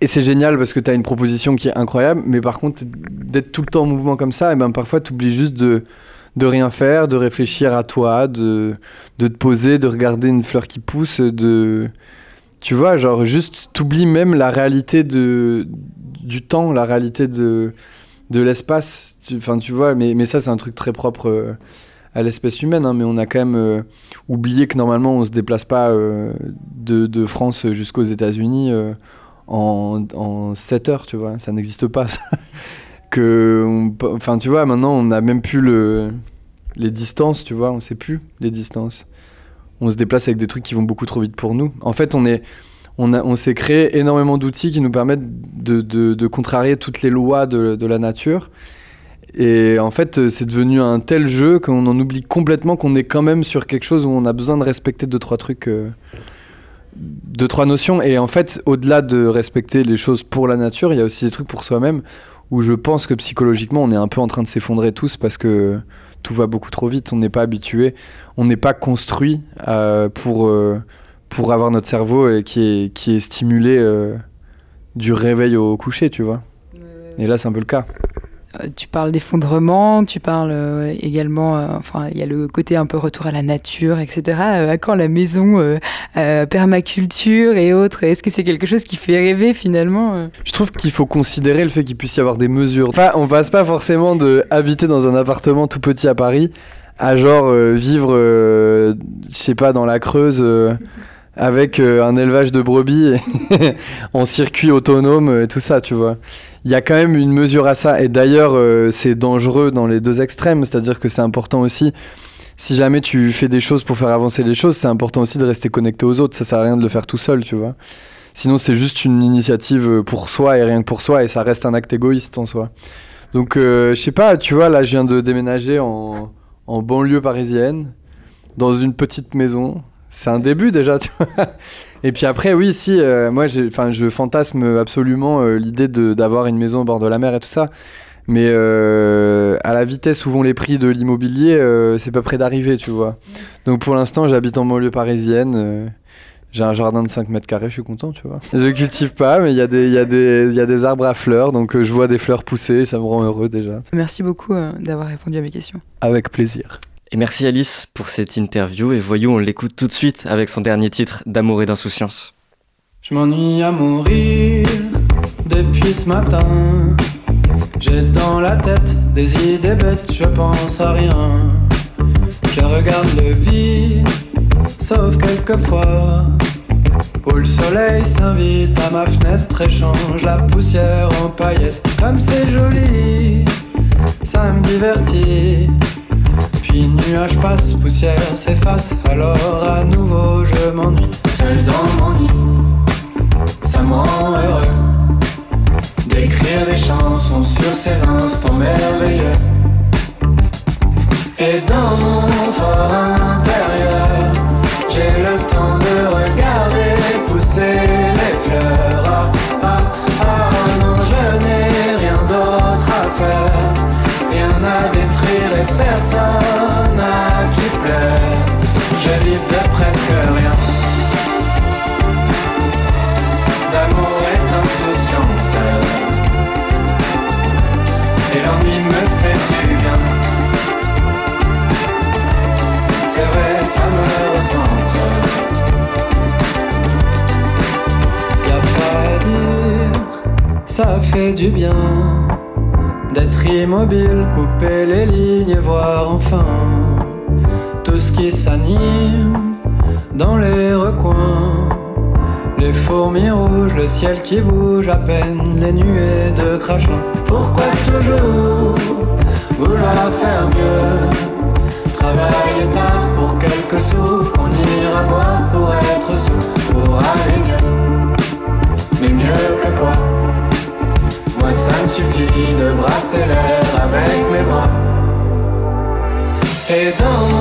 Et c'est génial parce que tu as une proposition qui est incroyable, mais par contre, d'être tout le temps en mouvement comme ça, et ben parfois tu oublies juste de, de rien faire, de réfléchir à toi, de, de te poser, de regarder une fleur qui pousse, de. Tu vois, genre juste, t'oublies même la réalité de, du temps, la réalité de, de l'espace. Enfin, tu vois, mais, mais ça, c'est un truc très propre euh, à l'espèce humaine, hein, mais on a quand même euh, oublié que normalement, on se déplace pas euh, de, France jusqu'aux États-Unis euh, en, en 7 heures, tu vois. Ça n'existe pas, ça. que, enfin, tu vois, maintenant, on n'a même plus le, les distances, tu vois, on sait plus les distances. On se déplace avec des trucs qui vont beaucoup trop vite pour nous. En fait, on est, on, s'est créé énormément d'outils qui nous permettent de, contrarier toutes les lois de la nature. Et en fait, euh, c'est devenu un tel jeu qu'on en oublie complètement qu'on est quand même sur quelque chose où on a besoin de respecter deux trois trucs, euh, deux trois notions. Et en fait, au-delà de respecter les choses pour la nature, il y a aussi des trucs pour soi-même où je pense que psychologiquement, on est un peu en train de s'effondrer tous parce que tout va beaucoup trop vite. On n'est pas habitué, on n'est pas construit euh, pour euh, pour avoir notre cerveau qui est qui est stimulé du réveil au coucher, tu vois. Et là, c'est un peu le cas. Euh, Tu parles d'effondrement, tu parles euh, également, euh, enfin, il y a le côté un peu retour à la nature, etc. À quand la maison permaculture et autres Est-ce que c'est quelque chose qui fait rêver finalement Je trouve qu'il faut considérer le fait qu'il puisse y avoir des mesures. Pas, on passe pas forcément de habiter dans un appartement tout petit à Paris à genre vivre, je sais pas, dans la Creuse avec un élevage de brebis en circuit autonome et tout ça, tu vois. Il y a quand même une mesure à ça. Et d'ailleurs, euh, c'est dangereux dans les deux extrêmes. C'est-à-dire que c'est important aussi. Si jamais tu fais des choses pour faire avancer les choses, c'est important aussi de rester connecté aux autres. Ça sert à rien de le faire tout seul, tu vois. Sinon, c'est juste une initiative pour soi et rien que pour soi, et ça reste un acte égoïste en soi. Donc, euh, je sais pas, tu vois, là, je viens de déménager en, en banlieue parisienne, dans une petite maison. C'est un début déjà, tu vois. Et puis après, oui, si, euh, moi, enfin, je fantasme absolument euh, l'idée d'avoir une maison au bord de la mer et tout ça. Mais euh, à la vitesse où vont les prix de l'immobilier, euh, c'est pas près d'arriver, tu vois. Donc pour l'instant, j'habite en banlieue parisienne. j'ai un jardin de 5 mètres carrés, je suis content, tu vois. Je cultive pas, mais il y, a des- il y, y a des arbres à fleurs, donc je vois des fleurs pousser, ça me rend heureux déjà. Merci beaucoup d'avoir répondu à mes questions. Avec plaisir. Et merci Alice pour cette interview. Et voyons, on l'écoute tout de suite avec son dernier titre, D'amour et d'insouciance. Je m'ennuie à mourir depuis ce matin. J'ai dans la tête des idées bêtes, je pense à rien. Je regarde le vide, sauf quelquefois. Où le soleil s'invite à ma fenêtre et change la poussière en paillettes. Comme c'est joli, ça me divertit. Puis nuage passe, poussière s'efface, alors à nouveau je m'ennuie. Seul dans mon nid, ça me rend heureux d'écrire des chansons sur ces instants merveilleux. Et dans mon fort intérieur, j'ai le temps de regarder pousser les fleurs. Ça fait du bien. D'être immobile, couper les lignes et voir enfin tout ce qui s'anime dans les recoins. Les fourmis rouges, le ciel qui bouge à peine, les nuées de crachin. Pourquoi toujours vouloir faire mieux? Travailler tard pour quelques sous, on ira boire pour être sous, pour aller mieux. Mais mieux Ça me suffit de brasser l'air avec mes bras. Et dans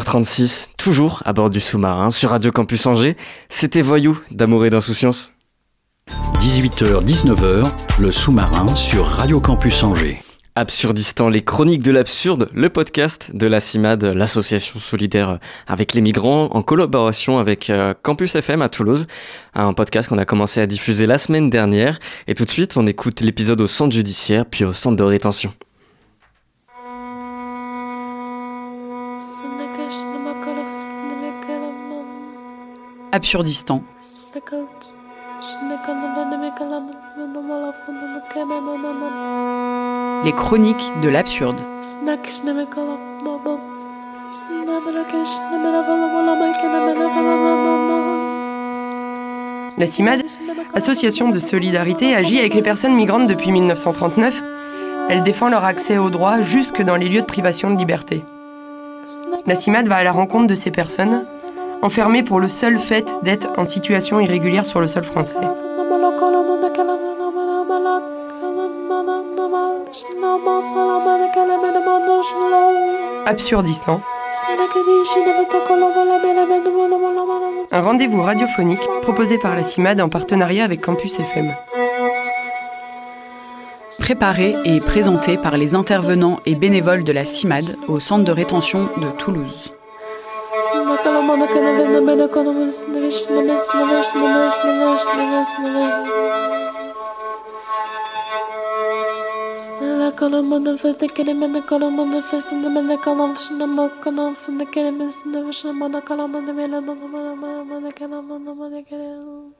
18h36, toujours à bord du sous-marin sur Radio Campus Angers. C'était Voyou d'amour et d'insouciance. 18h-19h, le sous-marin sur Radio Campus Angers. Absurdistan, les chroniques de l'absurde, le podcast de la CIMAD, l'association solidaire avec les migrants, en collaboration avec euh, Campus FM à Toulouse, un podcast qu'on a commencé à diffuser la semaine dernière. Et tout de suite, on écoute l'épisode au centre judiciaire, puis au centre de rétention. Absurdistan. Les chroniques de l'absurde. La CIMAD, association de solidarité, agit avec les personnes migrantes depuis 1939. Elle défend leur accès aux droits jusque dans les lieux de privation de liberté. La CIMAD va à la rencontre de ces personnes, enfermées pour le seul fait d'être en situation irrégulière sur le sol français. Absurdistan. Un rendez-vous radiophonique proposé par la CIMAD en partenariat avec Campus FM. Préparé et présenté par les intervenants et bénévoles de la CIMAD au centre de rétention de Toulouse. Sınıf bakalım ona kanalına ben ekonominin sınıf sınıf sınıf sınıf sınıf sınıf sınıf Sınıf bakalım ona fıtı kelimenin kalamını fısını mene kalam fışını bakalım fındı kelimenin sınıf sınıf bana kalamını bana bana bana bana kalamını bana kalamını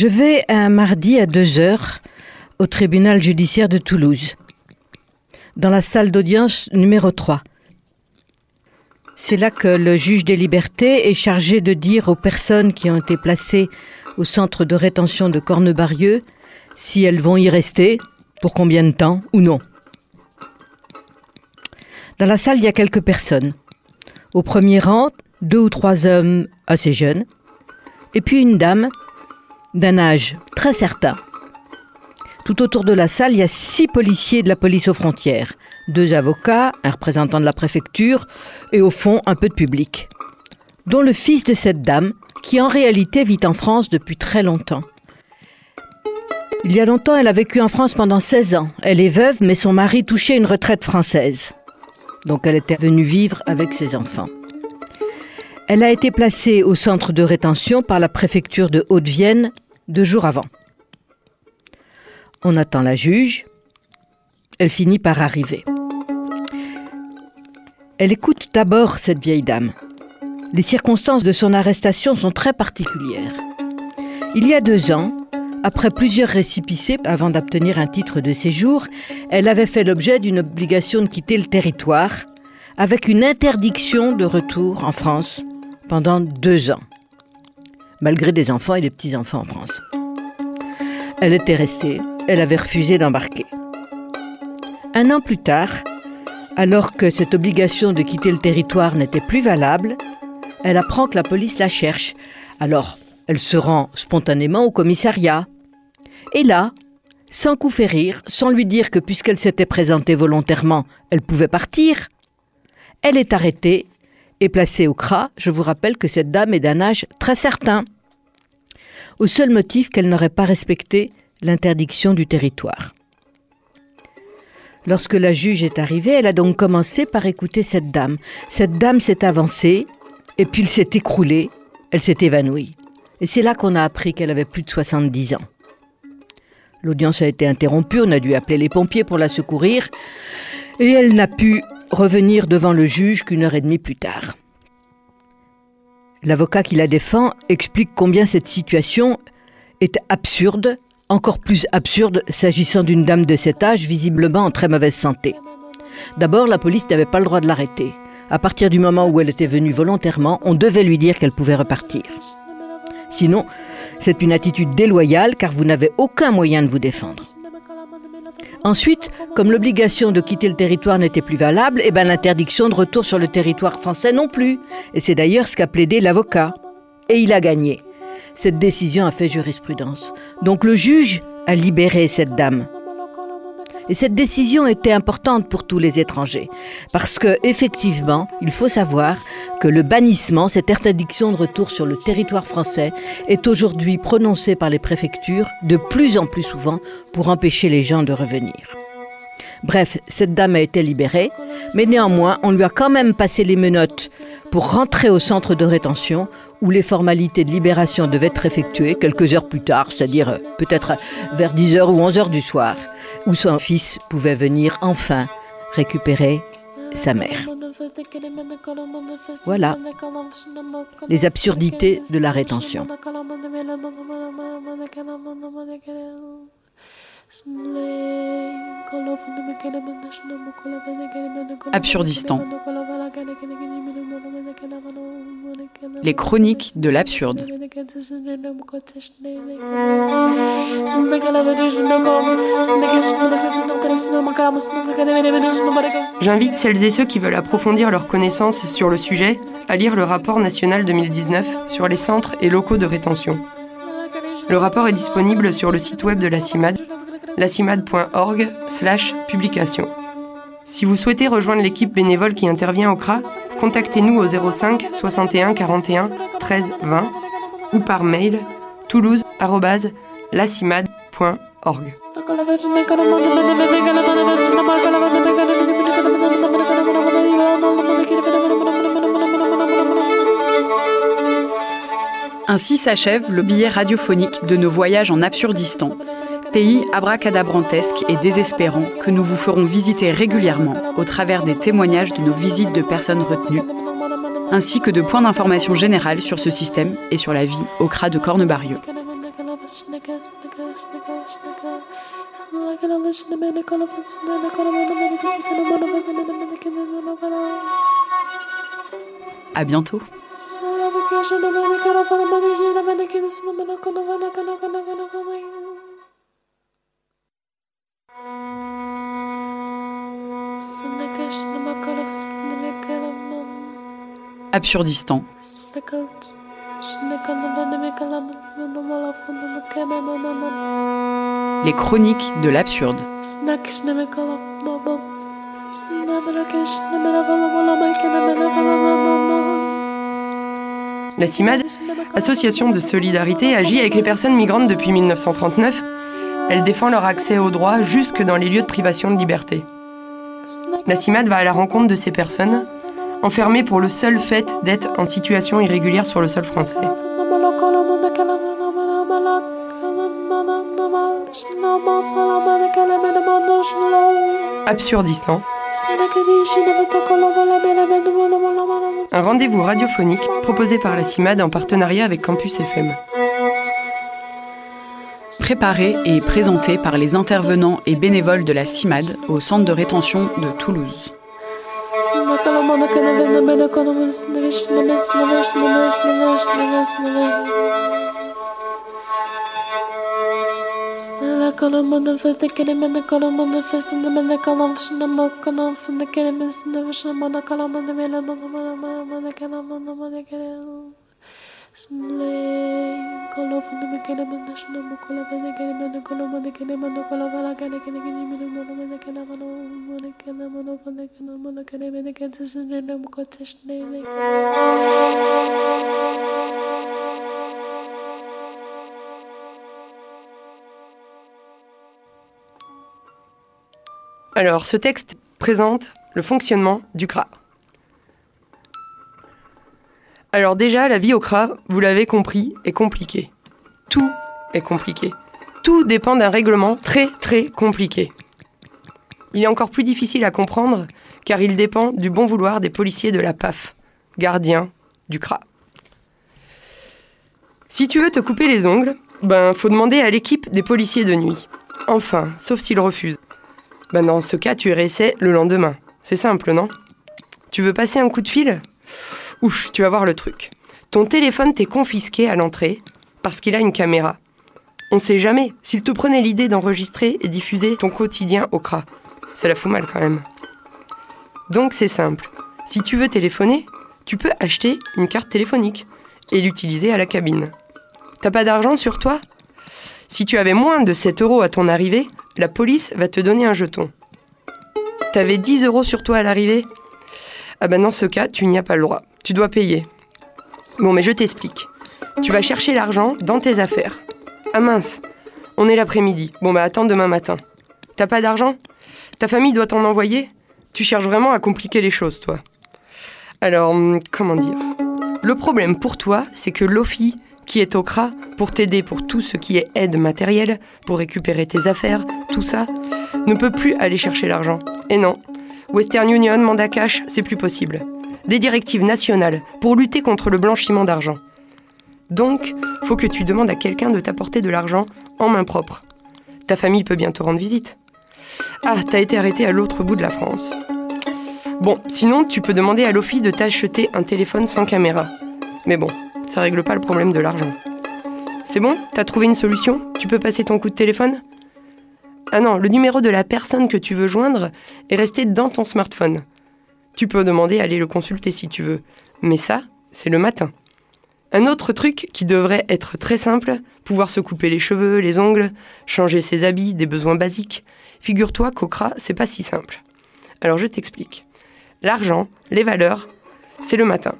Je vais un mardi à 2 heures au tribunal judiciaire de Toulouse, dans la salle d'audience numéro 3. C'est là que le juge des libertés est chargé de dire aux personnes qui ont été placées au centre de rétention de Cornebarieux si elles vont y rester, pour combien de temps ou non. Dans la salle, il y a quelques personnes. Au premier rang, deux ou trois hommes assez jeunes, et puis une dame d'un âge très certain. Tout autour de la salle, il y a six policiers de la police aux frontières, deux avocats, un représentant de la préfecture et au fond un peu de public, dont le fils de cette dame, qui en réalité vit en France depuis très longtemps. Il y a longtemps, elle a vécu en France pendant 16 ans. Elle est veuve, mais son mari touchait une retraite française. Donc elle était venue vivre avec ses enfants. Elle a été placée au centre de rétention par la préfecture de Haute-Vienne deux jours avant. On attend la juge. Elle finit par arriver. Elle écoute d'abord cette vieille dame. Les circonstances de son arrestation sont très particulières. Il y a deux ans, après plusieurs récipicés avant d'obtenir un titre de séjour, elle avait fait l'objet d'une obligation de quitter le territoire avec une interdiction de retour en France pendant deux ans, malgré des enfants et des petits-enfants en France. Elle était restée, elle avait refusé d'embarquer. Un an plus tard, alors que cette obligation de quitter le territoire n'était plus valable, elle apprend que la police la cherche. Alors, elle se rend spontanément au commissariat. Et là, sans coup férir, sans lui dire que puisqu'elle s'était présentée volontairement, elle pouvait partir, elle est arrêtée et placée au CRA. Je vous rappelle que cette dame est d'un âge très certain, au seul motif qu'elle n'aurait pas respecté l'interdiction du territoire. Lorsque la juge est arrivée, elle a donc commencé par écouter cette dame. Cette dame s'est avancée, et puis elle s'est écroulée, elle s'est évanouie. Et c'est là qu'on a appris qu'elle avait plus de 70 ans. L'audience a été interrompue, on a dû appeler les pompiers pour la secourir, et elle n'a pu revenir devant le juge qu'une heure et demie plus tard. L'avocat qui la défend explique combien cette situation est absurde, encore plus absurde s'agissant d'une dame de cet âge visiblement en très mauvaise santé. D'abord, la police n'avait pas le droit de l'arrêter. À partir du moment où elle était venue volontairement, on devait lui dire qu'elle pouvait repartir. Sinon, c'est une attitude déloyale car vous n'avez aucun moyen de vous défendre. Ensuite, comme l'obligation de quitter le territoire n'était plus valable, eh ben l'interdiction de retour sur le territoire français non plus. Et c'est d'ailleurs ce qu'a plaidé l'avocat. Et il a gagné. Cette décision a fait jurisprudence. Donc le juge a libéré cette dame. Et cette décision était importante pour tous les étrangers, parce que effectivement, il faut savoir que le bannissement, cette interdiction de retour sur le territoire français, est aujourd'hui prononcée par les préfectures de plus en plus souvent pour empêcher les gens de revenir. Bref, cette dame a été libérée, mais néanmoins, on lui a quand même passé les menottes pour rentrer au centre de rétention où les formalités de libération devaient être effectuées quelques heures plus tard, c'est-à-dire euh, peut-être vers 10h ou 11h du soir, où son fils pouvait venir enfin récupérer sa mère. Voilà les absurdités de la rétention. Absurdistan. Les chroniques de l'absurde. J'invite celles et ceux qui veulent approfondir leurs connaissances sur le sujet à lire le rapport national 2019 sur les centres et locaux de rétention. Le rapport est disponible sur le site web de la CIMAD, lacimad.org slash publication. Si vous souhaitez rejoindre l'équipe bénévole qui intervient au CRA, contactez-nous au 05 61 41 13 20 ou par mail toulouse.lacimad.org. Ainsi s'achève le billet radiophonique de nos voyages en Absurdistan, pays abracadabrantesque et désespérant que nous vous ferons visiter régulièrement au travers des témoignages de nos visites de personnes retenues, ainsi que de points d'information générales sur ce système et sur la vie au CRA de Cornebarieux. À bientôt. Absurdistan. Les chroniques de l'absurde. La CIMAD, association de solidarité, agit avec les personnes migrantes depuis 1939. Elle défend leur accès aux droits jusque dans les lieux de privation de liberté. La CIMAD va à la rencontre de ces personnes, enfermées pour le seul fait d'être en situation irrégulière sur le sol français. Absurdistan. Un rendez-vous radiophonique proposé par la CIMAD en partenariat avec Campus FM. Préparé et présenté par les intervenants et bénévoles de la CIMAD au centre de rétention de Toulouse. Alors, ce texte présente le fonctionnement du CRA. Alors déjà, la vie au CRA, vous l'avez compris, est compliquée. Tout est compliqué. Tout dépend d'un règlement très très compliqué. Il est encore plus difficile à comprendre car il dépend du bon vouloir des policiers de la PAF, gardiens du CRA. Si tu veux te couper les ongles, ben faut demander à l'équipe des policiers de nuit. Enfin, sauf s'ils refusent. Ben dans ce cas, tu réessais le lendemain. C'est simple, non? Tu veux passer un coup de fil? Ouch, tu vas voir le truc. Ton téléphone t'est confisqué à l'entrée parce qu'il a une caméra. On sait jamais s'il te prenait l'idée d'enregistrer et diffuser ton quotidien au CRA. Ça la fout mal quand même. Donc c'est simple. Si tu veux téléphoner, tu peux acheter une carte téléphonique et l'utiliser à la cabine. T'as pas d'argent sur toi? Si tu avais moins de 7 euros à ton arrivée, la police va te donner un jeton. T'avais 10 euros sur toi à l'arrivée? Ah ben dans ce cas, tu n'y as pas le droit. Tu dois payer. Bon mais je t'explique. Tu vas chercher l'argent dans tes affaires. Ah mince, on est l'après-midi. Bon bah attends demain matin. T'as pas d'argent? Ta famille doit t'en envoyer? Tu cherches vraiment à compliquer les choses, toi. Alors, hum, comment dire? Le problème pour toi, c'est que Lofi, qui est au CRA, pour t'aider pour tout ce qui est aide matérielle, pour récupérer tes affaires, tout ça, ne peut plus aller chercher l'argent. Et non, Western Union, mandat cash, c'est plus possible. Des directives nationales pour lutter contre le blanchiment d'argent. Donc, faut que tu demandes à quelqu'un de t'apporter de l'argent en main propre. Ta famille peut bien te rendre visite. Ah, t'as été arrêté à l'autre bout de la France. Bon, sinon, tu peux demander à Lofi de t'acheter un téléphone sans caméra. Mais bon, ça règle pas le problème de l'argent. C'est bon? T'as trouvé une solution? Tu peux passer ton coup de téléphone? Ah non, le numéro de la personne que tu veux joindre est resté dans ton smartphone. Tu peux demander à aller le consulter si tu veux. Mais ça, c'est le matin. Un autre truc qui devrait être très simple, pouvoir se couper les cheveux, les ongles, changer ses habits, des besoins basiques. Figure-toi qu'au CRA, c'est pas si simple. Alors je t'explique. L'argent, les valeurs, c'est le matin.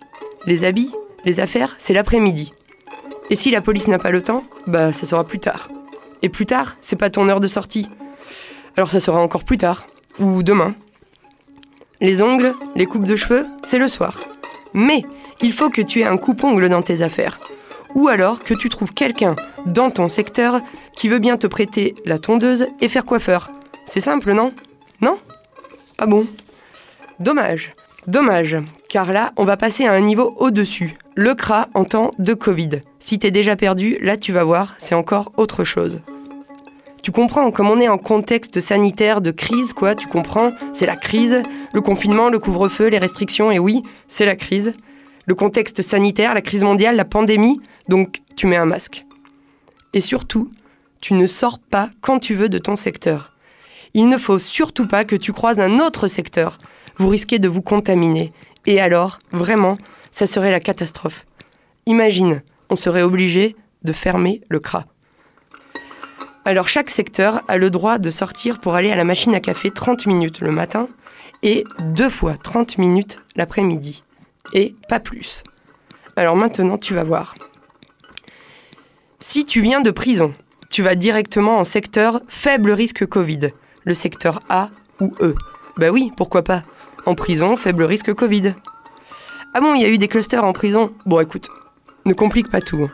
Les habits, les affaires, c'est l'après-midi. Et si la police n'a pas le temps, bah ça sera plus tard. Et plus tard, c'est pas ton heure de sortie. Alors ça sera encore plus tard. Ou demain. Les ongles, les coupes de cheveux, c'est le soir. Mais il faut que tu aies un coupe-ongle dans tes affaires. Ou alors que tu trouves quelqu'un dans ton secteur qui veut bien te prêter la tondeuse et faire coiffeur. C'est simple, non? Non? Ah bon? Dommage. Dommage. Car là, on va passer à un niveau au-dessus. Le CRA en temps de Covid. Si t'es déjà perdu, là tu vas voir, c'est encore autre chose. Tu comprends, comme on est en contexte sanitaire de crise, quoi, tu comprends, c'est la crise, le confinement, le couvre-feu, les restrictions, et oui, c'est la crise. Le contexte sanitaire, la crise mondiale, la pandémie, donc tu mets un masque. Et surtout, tu ne sors pas quand tu veux de ton secteur. Il ne faut surtout pas que tu croises un autre secteur. Vous risquez de vous contaminer. Et alors, vraiment, ça serait la catastrophe. Imagine, on serait obligé de fermer le CRA. Alors chaque secteur a le droit de sortir pour aller à la machine à café 30 minutes le matin et deux fois 30 minutes l'après-midi. Et pas plus. Alors maintenant, tu vas voir. Si tu viens de prison, tu vas directement en secteur faible risque Covid, le secteur A ou E. Bah oui, pourquoi pas. En prison, faible risque Covid. Ah bon, il y a eu des clusters en prison? Bon écoute, ne complique pas tout.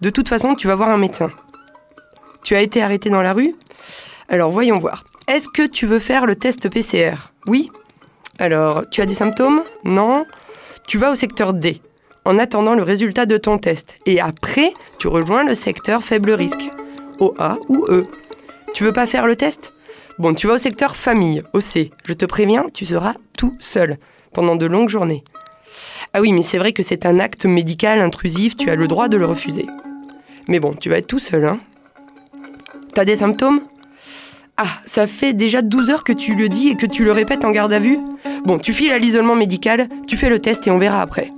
De toute façon, tu vas voir un médecin. Tu as été arrêté dans la rue? Alors voyons voir. Est-ce que tu veux faire le test PCR Oui Alors, tu as des symptômes? Non Tu vas au secteur D en attendant le résultat de ton test. Et après, tu rejoins le secteur faible risque, au A ou E. Tu veux pas faire le test? Bon, tu vas au secteur famille, au C. Je te préviens, tu seras tout seul pendant de longues journées. Ah oui, mais c'est vrai que c'est un acte médical intrusif, tu as le droit de le refuser. Mais bon, tu vas être tout seul, hein. T'as des symptômes? Ah, ça fait déjà 12 heures que tu le dis et que tu le répètes en garde à vue? Bon, tu files à l'isolement médical, tu fais le test et on verra après.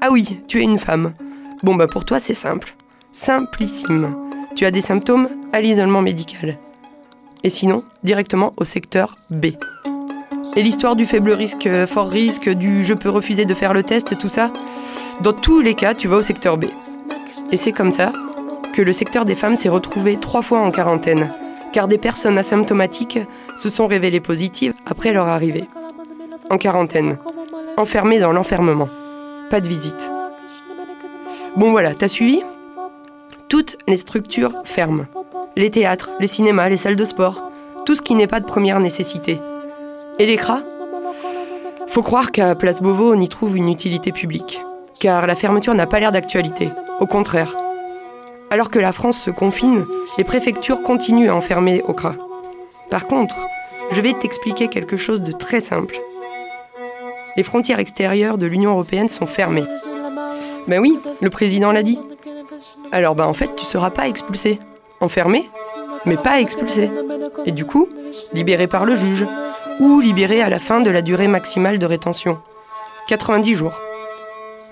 Ah oui, tu es une femme. Bon, bah pour toi, c'est simple. Simplissime. Tu as des symptômes à l'isolement médical. Et sinon, directement au secteur B. Et l'histoire du faible risque, euh, fort risque, du je peux refuser de faire le test, tout ça, dans tous les cas, tu vas au secteur B. Et c'est comme ça que le secteur des femmes s'est retrouvé trois fois en quarantaine, car des personnes asymptomatiques se sont révélées positives après leur arrivée. En quarantaine, enfermées dans l'enfermement. Pas de visite. Bon voilà, t'as suivi? Toutes les structures ferment. Les théâtres, les cinémas, les salles de sport, tout ce qui n'est pas de première nécessité. Et les Faut croire qu'à Place Beauvau, on y trouve une utilité publique. Car la fermeture n'a pas l'air d'actualité. Au contraire. Alors que la France se confine, les préfectures continuent à enfermer CRA. Par contre, je vais t'expliquer quelque chose de très simple. Les frontières extérieures de l'Union européenne sont fermées. Ben oui, le président l'a dit. Alors ben en fait, tu seras pas expulsé. Enfermé, mais pas expulsé. Et du coup, libéré par le juge, ou libéré à la fin de la durée maximale de rétention. 90 jours.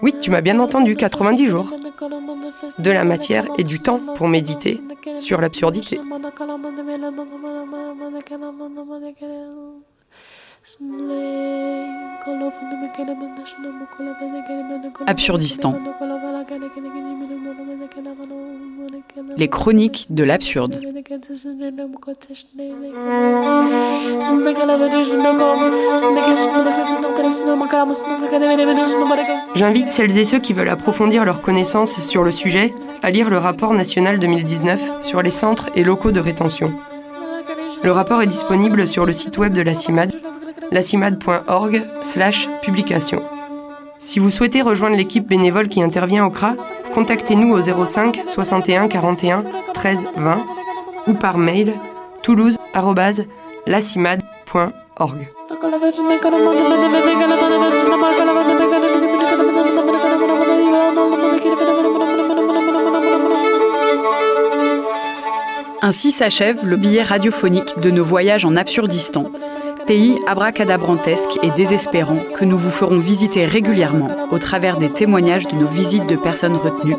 Oui, tu m'as bien entendu, 90 jours. De la matière et du temps pour méditer sur l'absurdité. Absurdistan. Les chroniques de l'absurde. J'invite celles et ceux qui veulent approfondir leurs connaissances sur le sujet à lire le rapport national 2019 sur les centres et locaux de rétention. Le rapport est disponible sur le site web de la CIMAD, lacimad.org slash publication. Si vous souhaitez rejoindre l'équipe bénévole qui intervient au CRA, contactez-nous au 05 61 41 13 20 ou par mail toulouse.lacimad.org. Ainsi s'achève le billet radiophonique de nos voyages en Absurdistan, pays abracadabrantesque et désespérant que nous vous ferons visiter régulièrement au travers des témoignages de nos visites de personnes retenues,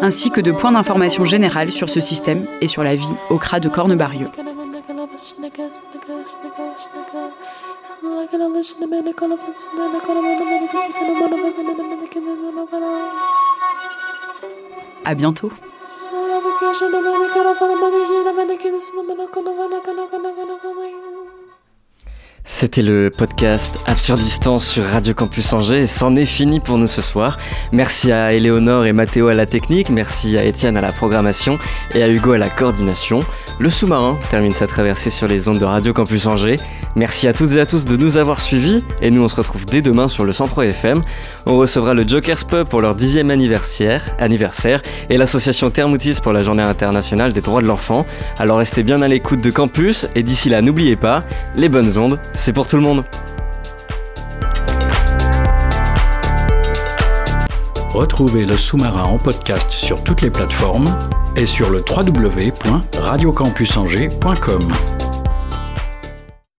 ainsi que de points d'information générales sur ce système et sur la vie au CRA de Cornebarieux. À bientôt. C'était le podcast Absurdistance sur Radio Campus Angers et c'en est fini pour nous ce soir. Merci à Éléonore et Mathéo à la technique, merci à Étienne à la programmation et à Hugo à la coordination. Le sous-marin termine sa traversée sur les ondes de Radio Campus Angers. Merci à toutes et à tous de nous avoir suivis et nous on se retrouve dès demain sur le 103 FM. On recevra le Joker's Pub pour leur dixième anniversaire, anniversaire et l'association Thermoutis pour la journée internationale des droits de l'enfant. Alors restez bien à l'écoute de Campus et d'ici là n'oubliez pas, les bonnes ondes, c'est pour tout le monde. Retrouvez le sous-marin en podcast sur toutes les plateformes et sur le www.radiocampusangers.com.